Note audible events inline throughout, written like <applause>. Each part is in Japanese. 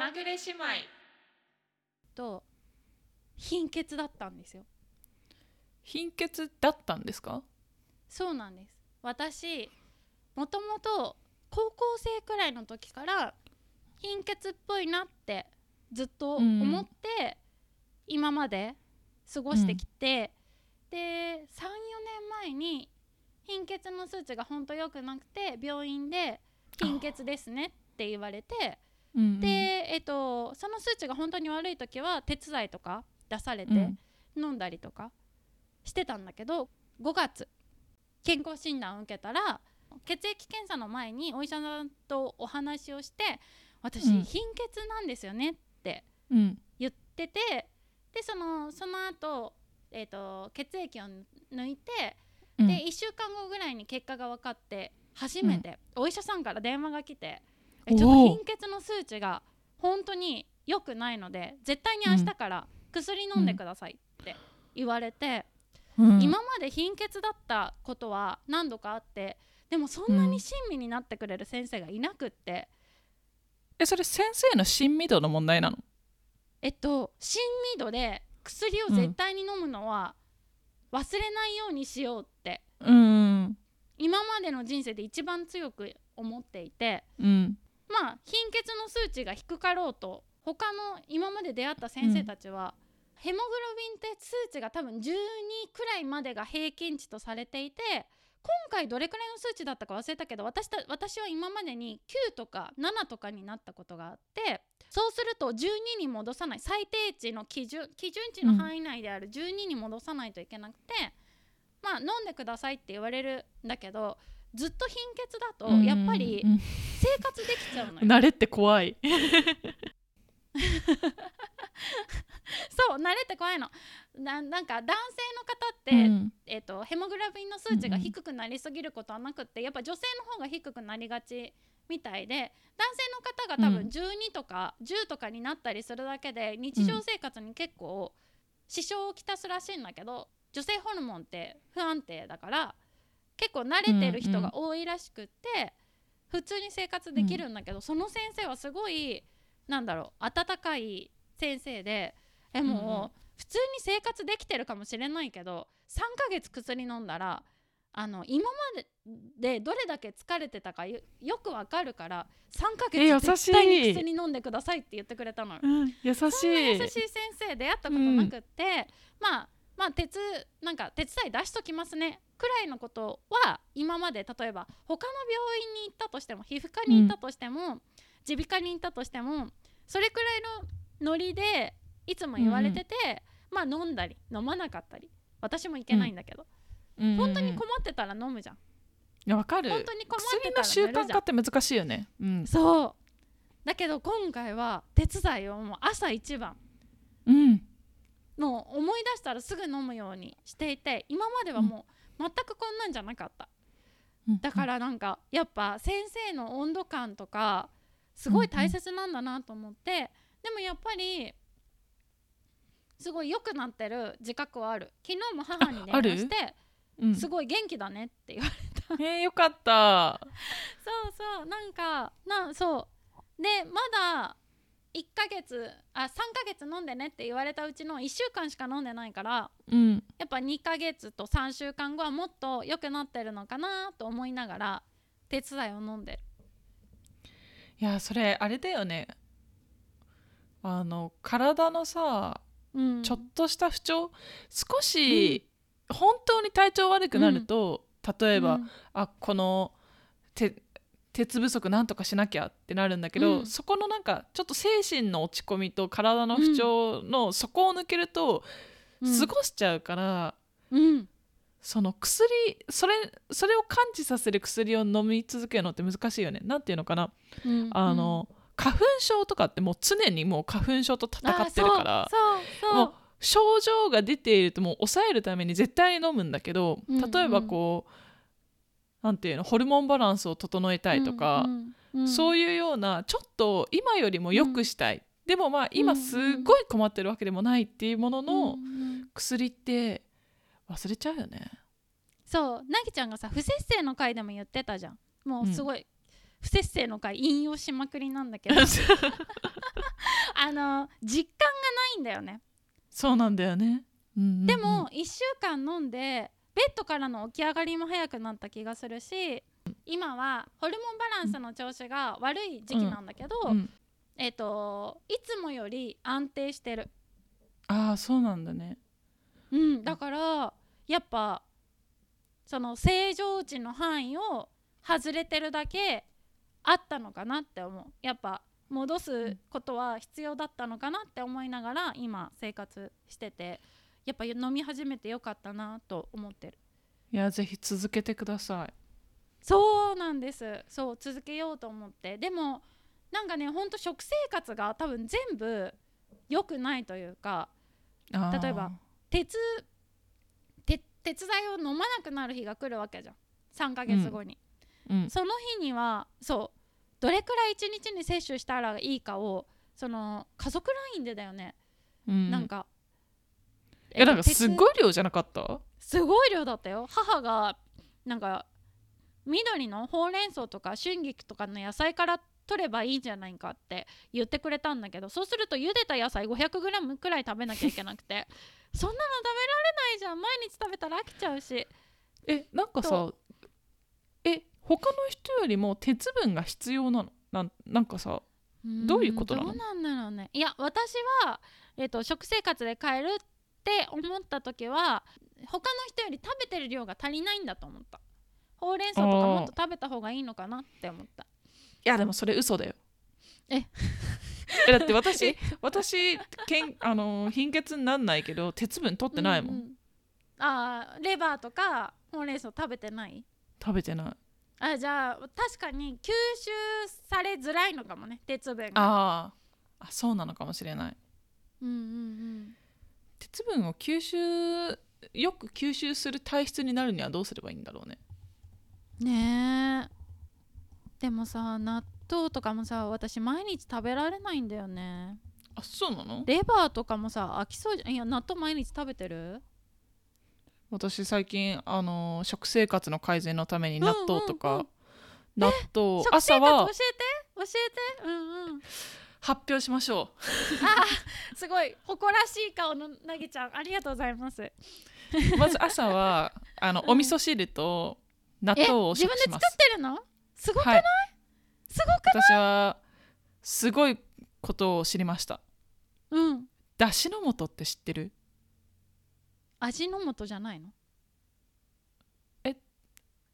まぐれ姉妹。と貧血だったんですよ。貧血だったんですか？そうなんです。私もともと高校生くらいの時から貧血っぽいなってずっと思って、今まで過ごしてきて、で34年前に貧血の数値がほんと良くなくて病院で貧血ですねって言われてうんうん。で、えっと、その数値が本当に悪い時は手伝いとか出されてうん。飲んだりとかしてたんだけど5月健康診断を受けたら血液検査の前にお医者さんとお話をして私、うん。貧血なんですよねってうん。言っててでそのその後、えっと血液を抜いてうん。で1週間後ぐらいに結果が分かって初めてお医者さんから電話が来て「えちょっと貧血の数値が本当に良くないので絶対に明日から薬飲んでください」って言われて、うん。今まで貧血だったことは何度かあってでもそんなに親身になってくれる先生がいなくって、えそれ先生の親身度の問題なの？えっと親身度で薬を絶対に飲むのは忘れないようにしようってうん。今までの人生で一番強く思っていてうんまあ貧血の数値が低かろうと他の今まで出会った先生たちは、ヘモグロビンって数値が多分12くらいまでが平均値とされていて今回どれくらいの数値だったか忘れたけど私た私は今までに9とか7とかになったことがあってそうすると12に戻さない最低値の基準基準値の範囲内である12に戻さないといけなくて、まあ飲んでくださいって言われるんだけどずっと貧血だとやっぱりうん。うん生活できちゃうのよ。慣れって怖い。<laughs> そう慣れて怖いの。ななんか男性の方って、うん。えー、とヘモグロビンの数値が低くなりすぎることはなくってやっぱ女性の方が低くなりがちみたいで男性の方が多分うん。12とか10とかになったりするだけで日常生活に結構支障をきたすらしいんだけど女性ホルモンって不安定だから結構慣れてる人が多いらしくって、普通に生活できるんだけど、その先生はすごいなんだろう温かい先生でえもう、うんうん。普通に生活できてるかもしれないけど3ヶ月薬飲んだらあの今まででどれだけ疲れてたかよよくわかるから3ヶ月絶対に薬飲んでくださいって言ってくれたのよ。うん優しそんな優いしい先生出会ったことなくって、まあまあ鉄なんか手伝い出しときますね。くらいのことは今まで例えば他の病院に行ったとしても皮膚科に行ったとしても耳鼻科に行ったとしてもそれくらいのノリでいつも言われてて、まあ飲んだり飲まなかったり私もいけないんだけど、うん。本当に困ってたら飲むじゃん。いやわかる。本当に困って薬たらの習慣化って難しいよね。うん。そう。だけど今回は手伝いをもう朝一番。うんもう思い出したらすぐ飲むようにしていて今まではもう全くこんなんじゃなかった。だからなんかやっぱ先生の温度感とかすごい大切なんだなと思ってでもやっぱりすごい良くなってる自覚はある。昨日も母に電話してうん。すごい元気だねって言われてえーよかった。<laughs> そうそうなんかなそう。でまだ1ヶ月あ3ヶ月飲んでねって言われたうちの1週間しか飲んでないからうん。やっぱ2ヶ月と3週間後はもっと良くなってるのかなと思いながら手伝いを飲んでる。いやそれあれだよね。あの体のさうん。ちょっとした不調少し本当に体調悪くなると、例えば、うん。あこのて鉄不足なんとかしなきゃってなるんだけど、うん。そこのなんかちょっと精神の落ち込みと体の不調の底を抜けるとうん。過ごしちゃうから、うん。その薬それそれを感知させる薬を飲み続けるのって難しいよね。なんていうのかな、うん。あの花粉症とかってもう常にもう花粉症と戦ってるからもそうう症状が出ているともう抑えるために絶対に飲むんだけどうんうん。例えばこう、なんていうのホルモンバランスを整えたいとか、うんうんそういうようなちょっと今よりも良くしたい、でもまあ今すっごい困ってるわけでもないっていうものうんのうん。薬って忘れちゃうよね。そう。なぎちゃんがさ不摂生の回でも言ってたじゃん。もうすごい不節制の回引用しまくりなんだけど。<laughs> <laughs> あの実感がないんだよね。そうなんだよね、うんうんうん。でも1週間飲んでベッドからの起き上がりも早くなった気がするし今はホルモンバランスの調子が悪い時期なんだけど、うんえっ、といつもより安定してる、ああそうなんだね。うん、だからやっぱその正常値の範囲を外れてるだけあったのかなって思う。やっぱ戻すことは必要だったのかなって思いながら今生活しててやっぱ飲み始めてよかったなと思ってる。いやぜひ続けてください。そうなんです。そう続けようと思って。でもなんかねほんと食生活が多分全部良くないというか例えば鉄鉄鉄剤を飲まなくなる日が来るわけじゃん。3ヶ月後に、うん。その日にはそうどれくらい1日に摂取したらいいかをその家族 LINE でだよね、うん。なんかいやなんか鉄すごい量じゃなかった？すごい量だったよ。母がなんか緑のほうれん草とか春菊とかの野菜から取ればいいんじゃないかって言ってくれたんだけどそうすると茹でた野菜 500g くらい食べなきゃいけなくて。そんなの食べられないじゃん。毎日食べたら飽きちゃうし。えなんかさえ他の人よりも鉄分が必要なの？なんなんかさどういうことなの？どうなんだろうね。いや私は、えー、と食生活で変えるって思った時は他の人より食べてる量が足りないんだと思った。ほうれん草とかもっと食べた方がいいのかなって思った。いやでもそれ嘘だよ。え？えだって私 <laughs> 私けんあのー貧血になんないけど鉄分取ってないもん、ううあーレバーとかほうれん草食べてない？食べてない。あじゃあ確かに吸収されづらいのかもね鉄分が。あー。あそうなのかもしれない。うんうん鉄分を吸収よく吸収する体質になるにはどうすればいいんだろうね。うんねえ。でもさ納豆とかもさ私毎日食べられないんだよね。あそうなの？レバーとかもさ飽きそう。じゃんいや納豆毎日食べてる？私最近あのー食生活の改善のために納豆とか、うんうんうん納豆朝は活教えて？教えて？うんうん発表しましょすごい誇らしい顔のなぎちゃんありがとうございます。うまず朝はあのうんお味噌汁と納え豆を自分で作ってるの？すごくない、はい。すごく私はすごいことを知りました。うん。だしの素って知ってる？味の素じゃないの？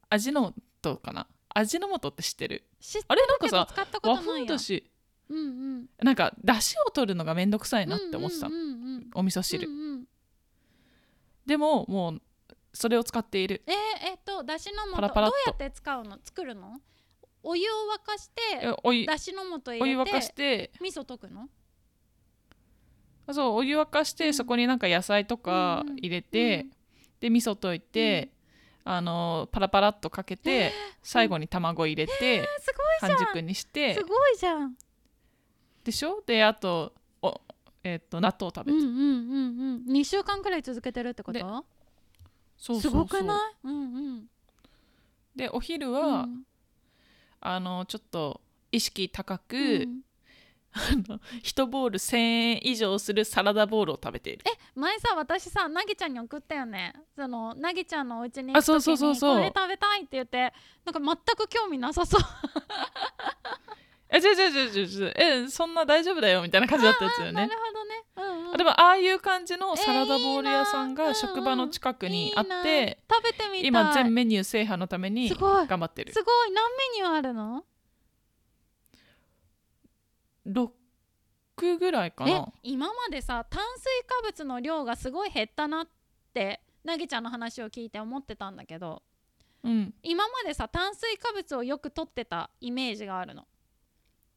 味の素かな？味の素って知ってる？あれなんかさるけど使ったこと和ないよ風だしうんうん。なんかだしを取るのがめんどくさいなって思ってたの、うんうんうんうん。お味噌汁、うんうん。でももうそれを使っている。えー、えっとだしの素。パラパラどうやって使うの？作るのお湯を沸かしてえお湯だしの素入れてお湯沸かして。味噌溶くの？そうお湯沸かして、うん。そこになんか野菜とかうんうん。入れて、で味噌溶いて、あのパラパラっとかけて、最後に卵入れて、えー半熟にして。すごいじゃんでしょ？であとお、えっと納豆を食べて、うんうんうんうん2週間くらい続けてるってこでとそうそうそう。すごくない？うんうん。でお昼は、うん。あのちょっと意識高く、うん。<laughs> あの1ボール1000円以上するサラダボールを食べている。前さ私さなぎちゃんに送ったよね。そのなぎちゃんのお家に行く時あそうそうそうにそう。これ食べたいって言ってなんか全く興味なさそう <laughs> え違う違う違う違うえそんな大丈夫だよみたいな感じだったやつよなるねほどね、うんうん、あでもああいう感じのサラダえーボール屋さんが職場の近くにあっいいな。て、食べてみたい。今全メニュー制覇のためにすごい頑張ってる。すごい。何メニューあるの？6ぐらいかえな今までさ炭水化物の量がすごい減ったなってなぎちゃんの話を聞いて思ってたんだけどうん。今までさ炭水化物をよく取ってたイメージがあるの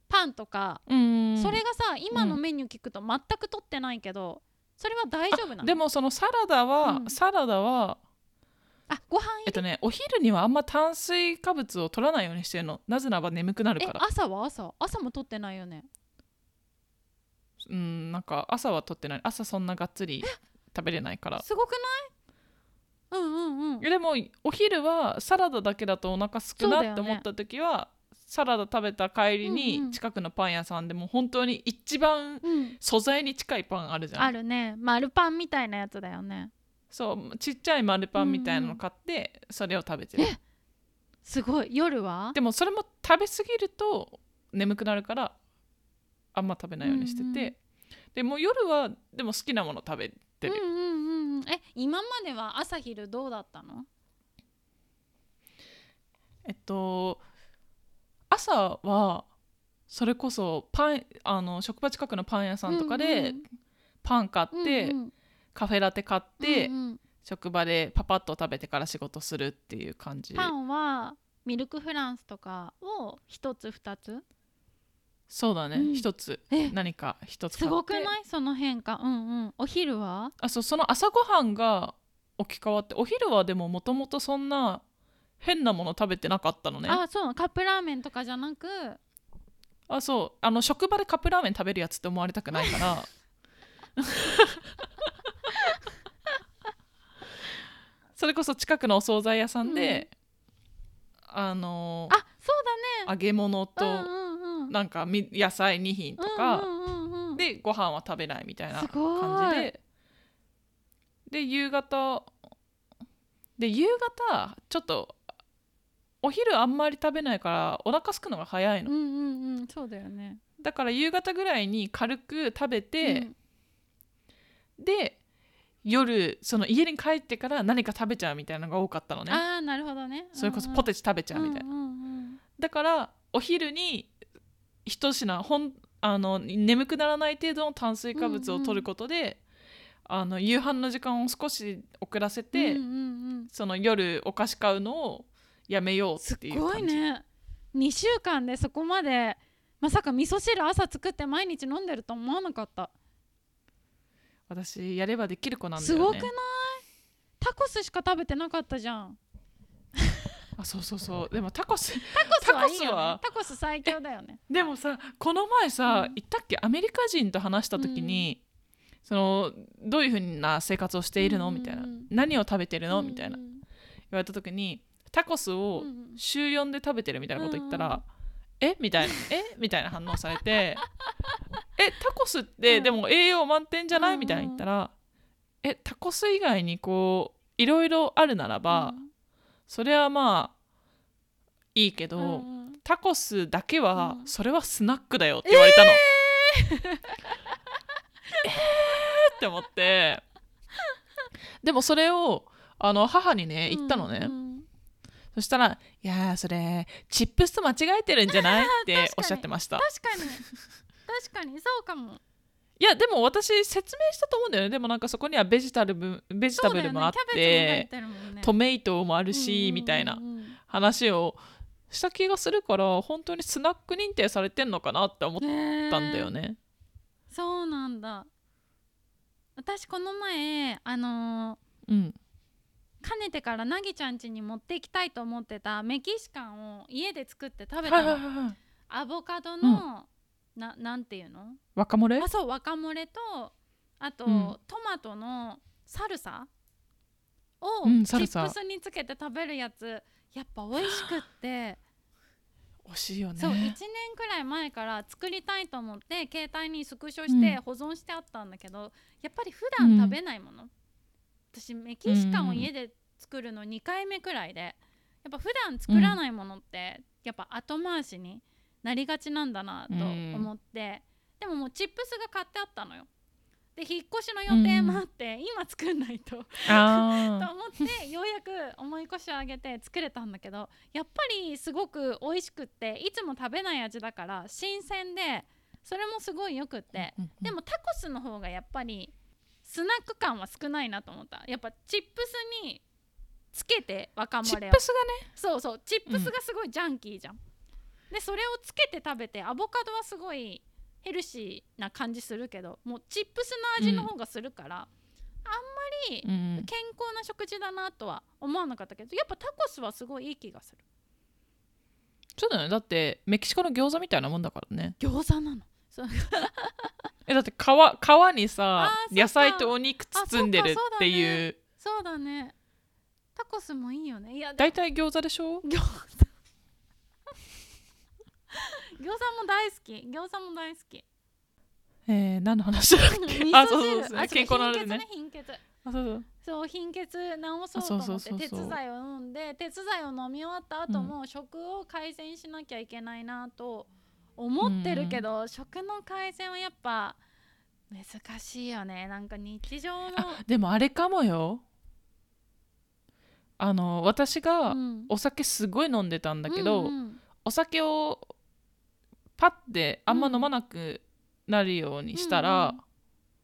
パンとか、うん。それがさ今のメニュー聞くと全く取ってないけどそれは大丈夫なの？でもそのサラダは、うん。サラダはあご飯入えっとねお昼にはあんま炭水化物を取らないようにしてるの。なぜならば眠くなるえから。朝は？朝。朝も取ってないよね。うんなんか朝は取ってない。朝そんながっつり食べれないから。すごくない？うんうんうん。でもお昼はサラダだけだとお腹すくなって思った時はサラダ食べた帰りうんうにん。近くのパン屋さんでも本当に一番うん。素材に近いパンあるじゃん。あるね。丸パンみたいなやつだよね。そうちっちゃい丸パンみたいなの買ってそれを食べてる、すごい。夜は？でもそれも食べ過ぎると眠くなるからあんま食べないようにしてて、うんうんでも夜はでも好きなもの食べてる、うんうんうんうん。え今までは朝昼どうだったの？えっと朝はそれこそパンあの職場近くのパン屋さんとかうんでうん。パン買って、うんうん。カフェラテ買って、うんうん。職場でパパッと食べてから仕事するっていう感じ。パンはミルクフランスとかを一つ二つ？そうだね。うん。一、つ。え何か一つすごくない？その変化。うんうん。お昼は？あそうその朝ごはんが置き換わってお昼はでももともとそんな変なもの食べてなかったのね。ああそう。カップラーメンとかじゃなく。そう。あの職場でカップラーメン食べるやつって思われたくないから。<laughs> それこそ近くのお惣菜屋さんで、あのあそう揚げ物と、だねうんうんうん。なんかみ野菜2品とか、うんうんうんうん。でご飯は食べないみたいな感じで。で夕方で夕方ちょっとお昼あんまり食べないからお腹すくのが早いの、うんうんうんそうだよね。だから夕方ぐらいに軽く食べて、で夜その家に帰ってから何か食べちゃうみたいなのが多かったのね。ああなるほどね。それこそポテチ食べちゃうみたいな、うんうんうんだからお昼に一品ほんあの眠くならない程度の炭水化物を取ることで、あの夕飯の時間を少し遅らせて、うんうんうん。その夜お菓子買うのをやめようすっていうご感じ。いね。2週間でそこまでまさか味噌汁朝作って毎日飲んでると思わなかった。私やればできる子なんだよね。すごくない？タコスしか食べてなかったじゃん。あそうそうそう。でもタコスタコスはいいよね。タコス最強だよね。でもさこの前さ、うん。言ったっけ？アメリカ人と話した時に、そのどういうふうな生活をしているの、うんうんみたいな。何を食べてるの、みたいな。うん。言われた時にタコスをうんうん。週4で食べてるみたいなこと言ったら、うんうんえ？みたいな。え？みたいな反応されて <laughs> え？タコスってうん。でも栄養満点じゃない、うんみたいな言ったらえ？タコス以外にこういろいろあるならば、それはまあいいけど、うんうん。タコスだけは、うん。それはスナックだよって言われたの。えー！<laughs> って思って。でもそれをあの母にね言ったのね、うんうんそしたら「いやーそれチップスと間違えてるんじゃない? <laughs>」っておっしゃってました。確かに。確かに。そうかも。いやでも私説明したと思うんだよね。でもなんかそこにはベジタブルベジタブルもあって、トメイトもあるし、みたいな話をした気がするから本当にスナック認定されてんのかなって思っねたんだよね。そうなんだ。私この前あのうん、ーかねてからなぎちゃん家に持っていきたいと思ってたメキシカンを家で作って食べはいたの。はいはいはいアボカドの、ななんていうの？若漏れ？あそうワカモレとあと、うん。トマトのサルサ？をうんチップスにつけて食べるやつ。やっぱ美味しくって、惜しいよね。そう1年くらい前から作りたいと思って携帯にスクショしてうん。保存してあったんだけど、やっぱり普段食べないもの、私メキシカンを家で作るの2回目くらいでやっぱ普段作らないものってやっぱ後回しになりがちなんだなと思って、でももうチップスが買ってあったのよ。で引っ越しの予定もあって、今作んないと。<laughs> とあ思ってようやく重い腰を上げて作れたんだけどやっぱりすごく美味しくっていつも食べない味だから新鮮でそれもすごいよくってーでもタコスの方がやっぱりスナック感は少ないなと思った。やっぱチップスにつけて若チ漏れを。ップスがね。そうそう。チップスがすごいジャンキーじゃん、でそれをつけて食べてアボカドはすごいヘルシーな感じするけどもうチップスの味の方がするから、あんまりうん。健康な食事だなとは思わなかったけどやっぱタコスはすごいいい気がする。そうだよね。だってメキシコの餃子みたいなもんだからね。餃子なの。そうえだって皮皮にさ野菜とお肉包んでるっていう。そうだね。タコスもいいよね。いやで大体餃子でしょ？餃子。餃子も大好き。餃子も大好き。えー、何の話だっけ？<laughs> あそうそうそう。健康のあれ貧血ねね貧血。あそうそう。そう貧血治そうと思って鉄剤を飲んで鉄剤を飲み終わった後も食を改善しなきゃいけないなと思ってるけど、食の改善はやっぱ難しいよね。なんか日常のあでもあれかもよ。あの私がうん。お酒すごい飲んでたんだけど、うんうん。お酒をパッてあんま飲まなくなるようにしたら、うん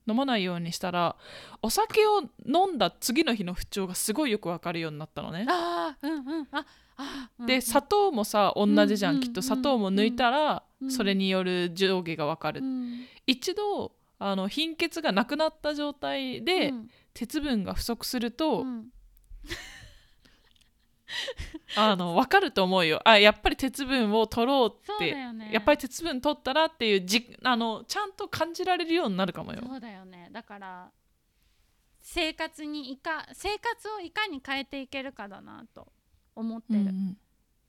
飲まないようにしたらお酒を飲んだ次の日の不調がすごいよくわかるようになったのね。あーうんうん。ああうんで砂糖もさ同じじゃん、うんきっと砂糖も抜いたら、うん。それによる上下がわかる、うん。一度あの貧血がなくなった状態で、うん。鉄分が不足すると、うん <laughs> あの分かると思うよ。あやっぱり鉄分を取ろうそうってだよね。やっぱり鉄分取ったらっていうじあのちゃんと感じられるようになるかもよ。そうだよね。だから生活にいか生活をいかに変えていけるかだなと思ってる、うんうん。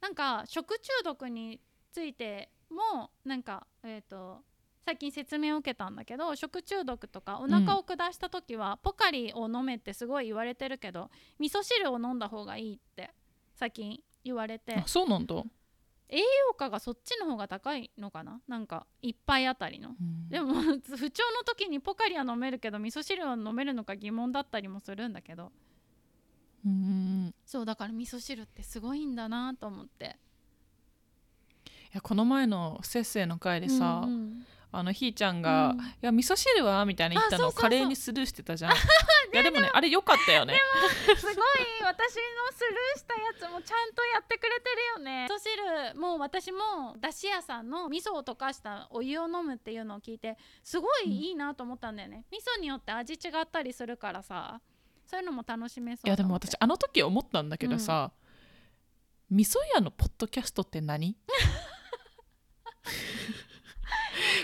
なんか食中毒についてもなんかえっ、と最近説明を受けたんだけど食中毒とかお腹を下した時は、ポカリを飲めってすごい言われてるけど味噌汁を飲んだ方がいいって最近言われて。あそうなんだ、栄養価がそっちの方が高いのかな？なんか一杯あたりの。うん。でも <laughs> 不調の時にポカリは飲めるけど味噌汁は飲めるのか疑問だったりもするんだけど。うん。うんそうだから味噌汁ってすごいんだなと思って。いやこの前の節制の回でさ、うんうん。あのひーちゃんが「うん。いや味噌汁は?」みたいな言ったのをあそうそうそう。華麗にスルーしてたじゃん。<laughs> いやでもねあれ良かったよね。すごい私のスルーしたやつもちゃんとやってくれてるよね。味噌汁もう私もだし屋さんの味噌を溶かしたお湯を飲むっていうのを聞いてすごいいいなと思ったんだよね、味噌によって味違ったりするからさ。そういうのも楽しめそういやでも私あの時思ったんだけどさ、味噌屋のポッドキャストって何？<laughs>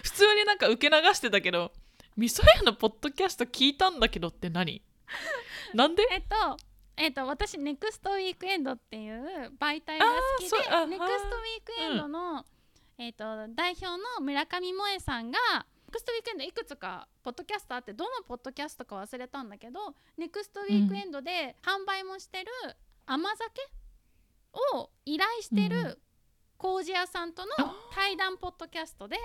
普通になんか受け流してたけど味噌屋のポッドキャスト聞いたんだけどって何？<laughs> なんで？えっとえっと私ネクストウィークエンドっていう媒体が好きでネクストウィークエンドの、えっと代表の村上萌さんがネクストウィークエンドいくつかポッドキャストあってどのポッドキャストか忘れたんだけどネクストウィークエンドで販売もしてる甘酒を依頼してうん。る麹屋さんとの対談ポッドキャストで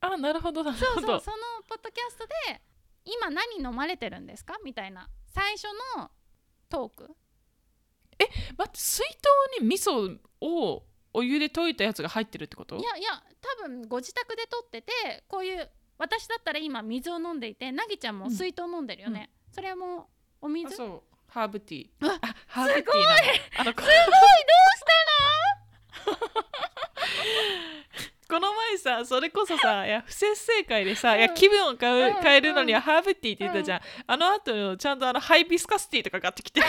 あなるほどなるほど。そうそうそのポッドキャストで今何飲まれてるんですか？みたいな。最初のトーク。待って水筒に味噌をお湯で溶いたやつが入ってるってこと？いやいや多分ご自宅で撮っててこういう私だったら今水を飲んでいてなぎちゃんも水筒飲んでるよね、それもおあ水そう。ハーブティー。あハーブティーなのすごいどうしたの？この前さそれこそさ <laughs> いや不節制会でさ、いやうん気分を変え,、うん変えるのにはハーブティーって言ったじゃん、あの後ちゃんとあのハイビスカスティーとか買ってきて。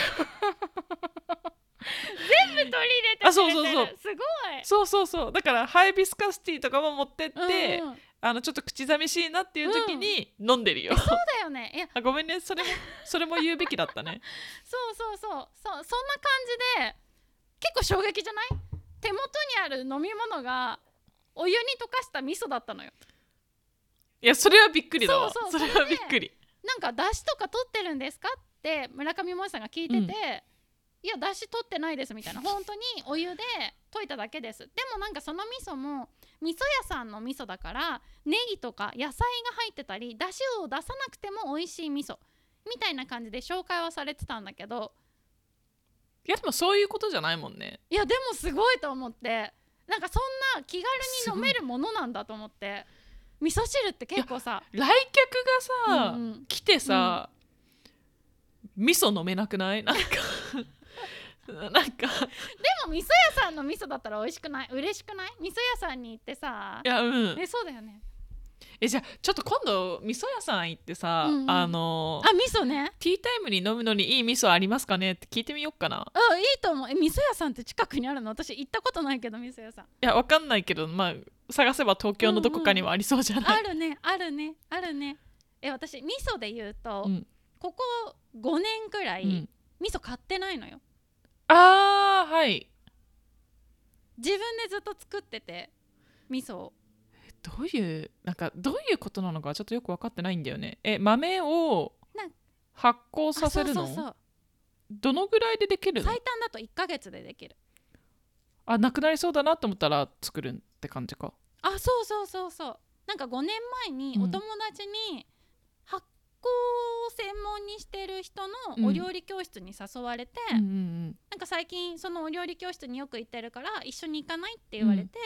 全部取り入れてあそうそうそう。すごい。そうそうそう。だからハイビスカスティーとかも持ってって、うんうん。あのちょっと口寂しいなっていう時に飲んでるよ、そうだよね。いや。あごめんね。それもそれも言うべきだったね。<laughs> そうそうそう。そうそんな感じで結構衝撃じゃない？手元にある飲み物がお湯に溶かした味噌だったのよ。いやそれはびっくりだわ。そうそうれはびっくり。なんか出汁とか取ってるんですか？って村上萌さんが聞いてて、うんいや出汁取ってないですみたいな。本当にお湯で溶いただけです。でもなんかその味噌も味噌屋さんの味噌だからネギとか野菜が入ってたり出汁を出さなくても美味しい味噌みたいな感じで紹介はされてたんだけど。いやでもそういうことじゃないもんね。いやでもすごいと思ってなんかそんな気軽に飲めるものなんだと思って。味噌汁って結構さ。来客がさ、うんうん来てさ、味噌飲めなくない？なんか <laughs> なんか。でも味噌屋さんの味噌だったら美味しくない？嬉しくない？味噌屋さんに行ってさ。いやうん。えそうだよねえじゃあちょっと今度味噌屋さん行ってさ、うんうん。あのあ味噌ね。ティータイムに飲むのにいい味噌ありますかねって聞いてみようかな。あいいと思う。え味噌屋さんって近くにあるの？私行ったことないけど味噌屋さん。いやわかんないけどまあ探せば東京のどこかにはありそうじゃない、あるねあるねあるね。え私味噌で言うと、うん。ここ5年くらい、うん。味噌買ってないのよ。あーはい。自分でずっと作ってて味噌をどういうなんかどういうことなのかちょっとよく分かってないんだよね。え豆を発酵させるの？あそうそうどのぐらいでできる最短だと1ヶ月でできる。あなくなりそうだなと思ったら作るって感じか。あそうそうそうそう。なんか5年前にうん。お友達に発酵を専門にしてる人うん。のお料理教室に誘われて、うんうんなんか最近そのお料理教室によく行ってるから一緒に行かないって言われて、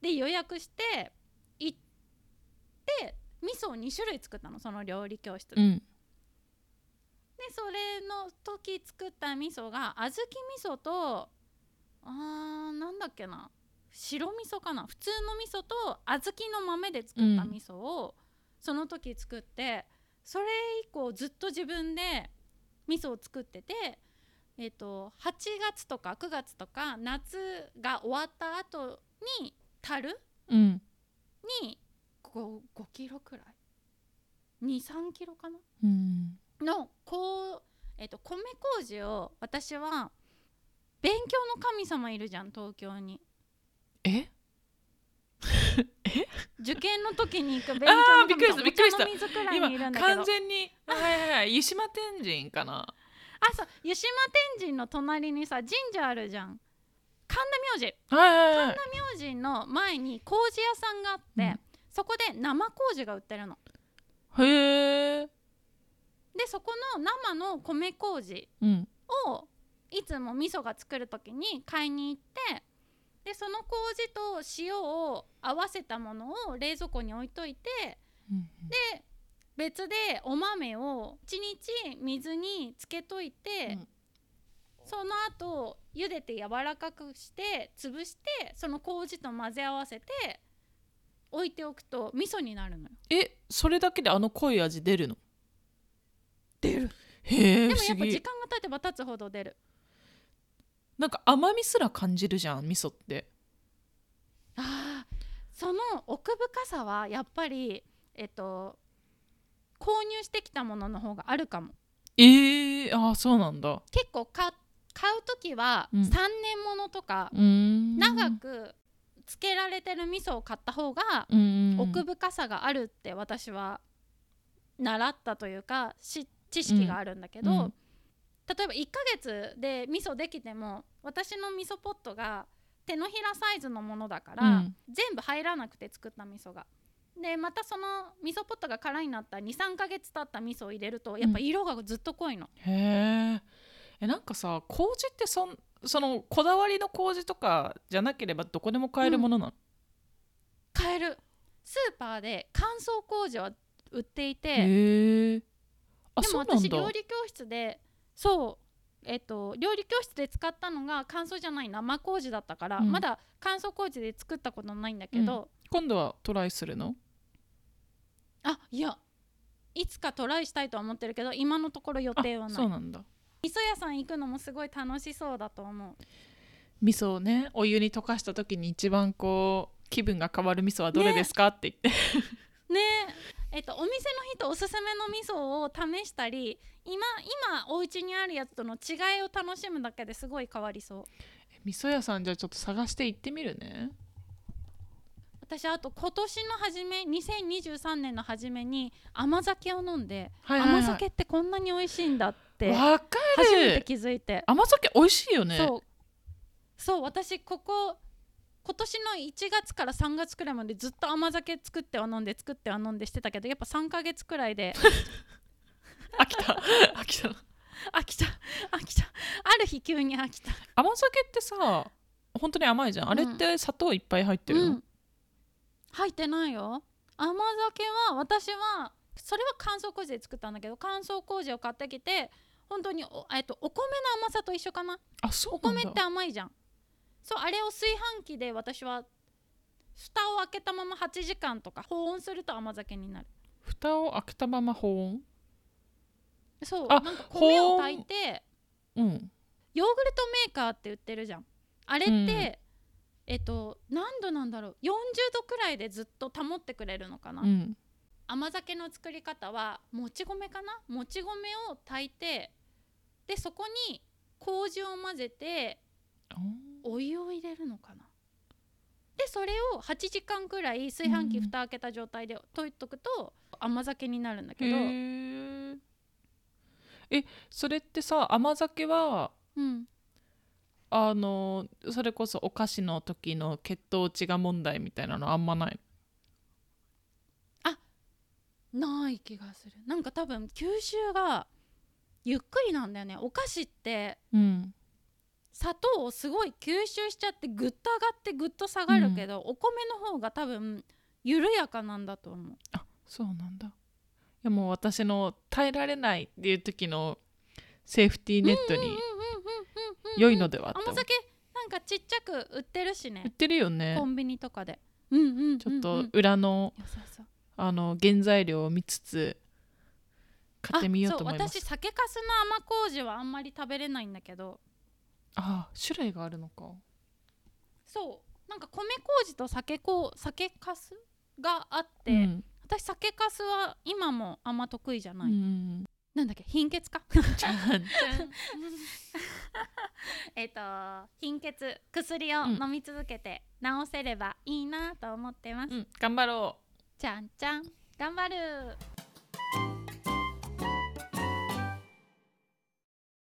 で予約して行って味噌を2種類作ったのその料理教室で,、うん。うんでそれの時作った味噌が小豆味噌とあーなんだっけな白味噌かな普通の味噌と小豆の豆で作った味噌をその時作ってそれ以降ずっと自分で味噌を作ってて、えっと8月とか9月とか夏が終わった後に樽うん。に 5, 5キロくらい？23キロかな？うん。のこう、えっと米麹を私は勉強の神様いるじゃん東京に。え？<laughs> 受験の時に行く勉強あーのびっくりしたびっくりしたお茶の水くらいにいるんだけど。完全にはいはいはい湯島天神かな？あそう湯島天神の隣にさ神社あるじゃん。神田明神。はいはいはい明神の前に麹屋さんがあって、うんそこで生麹が売ってるの。へえ。でそこの生の米麹うん。をいつも味噌が作る時に買いに行ってでその麹と塩を合わせたものを冷蔵庫に置いといてうんで別でお豆を1日水につけといて、うん。その後茹でて柔らかくして潰してその麹と混ぜ合わせて置いておくと味噌になるのよ。えそれだけであの濃い味出るの？出る。へえでもやっぱ時間が経てば経つほど出る。なんか甘みすら感じるじゃん味噌って。あーその奥深さはやっぱりえっと購入してきたものの方があるかも。えー、あーそうなんだ。結構か買う時はうん。3年ものとかうーん。長くつけられてる味噌を買った方がうん奥深さがあるって私は習ったというかし知識があるんだけど、うんうん。例えば1ヶ月で味噌できても私の味噌ポットが手のひらサイズのものだから、うん。全部入らなくて作った味噌が。でまたその味噌ポットが空になった23ヶ月経った味噌を入れるとやっぱ色がずっと濃いの。へー。えなんかさ麹ってそんそのこだわりの麹とかじゃなければどこでも買えるものなの、買える。スーパーで乾燥麹は売っていて、へえあでも私料理教室でそう。えっと料理教室で使ったのが乾燥じゃない生麹だったから、うん。まだ乾燥麹で作ったことないんだけど、今度はトライするの？あいや。いつかトライしたいとは思ってるけど今のところ予あ定はない。そうなんだ味噌屋さん行くのもすごい楽しそうだと思う。味噌をねお湯に溶かした時に一番こう気分が変わる味噌はどれですか、って言って。ねええっと、お店の人おすすめの味噌を試したり今今お家にあるやつとの違いを楽しむだけですごい変わりそう。味噌屋さんじゃあちょっと探して行ってみるね。私あと今年の初め2023年の初めに甘酒を飲んで、はいはいはい。甘酒ってこんなに美味しいんだってわか初めてる気づいて、甘酒美味しいよね。そう。そう私ここ今年の1月から3月くらいまでずっと甘酒作っては飲んで作っては飲んでしてたけどやっぱ3ヶ月くらいで <laughs> 飽きた。<laughs> 飽きた。飽きた。飽きた。ある日急に飽きた。甘酒ってさ本当に甘いじゃん、あれって砂糖いっぱい入ってるの、うん、入ってないよ。甘酒は私はそれは乾燥麹で作ったんだけど乾燥麹を買ってきて本当にお,、えっと、お米の甘さと一緒かな？あそうおなんだ。米って甘いじゃん。そうあれを炊飯器で私は蓋を開けたまま8時間とか保温すると甘酒になる。蓋を開けたまま保温？そうあなんか米を炊いてうん。ヨーグルトメーカーって売ってるじゃん。あれって、うん。えっと何度なんだろう？40度くらいでずっと保ってくれるのかな、うん甘酒の作り方はもち米かな？もち米を炊いてでそこに麹を混ぜてあお湯を入れるのかな？でそれを8時間くらい炊飯器蓋開けた状態で溶いとくと甘酒になるんだけど、へー。えそれってさ甘酒はうん、あのそれこそお菓子の時の血糖値が問題みたいなのあんまないない気がする。なんか多分吸収がゆっくりなんだよね。お菓子ってうん。砂糖をすごい吸収しちゃってぐっと上がってぐっと下がるけど、お米の方が多分緩やかなんだと思う。あそうなんだ。いやもう私の耐えられないっていう時のセーフティーネットに良いのではって甘酒なんかちっちゃく売ってるし売っねてるよね。コンビニとかで。うんうんうんうんちょっと裏のあの原材料を見つつ買ってみようと思います。あそう私酒粕の甘麹はあんまり食べれないんだけど。あ種類があるのか。そう。なんか米麹と酒こう酒粕があって、うん。私酒粕は今もあんま得意じゃない、うんなんだっけ？貧血か？えっと貧血薬をうん。飲み続けて治せればいいなと思ってます、うん頑張ろうちゃんちゃん。頑張る。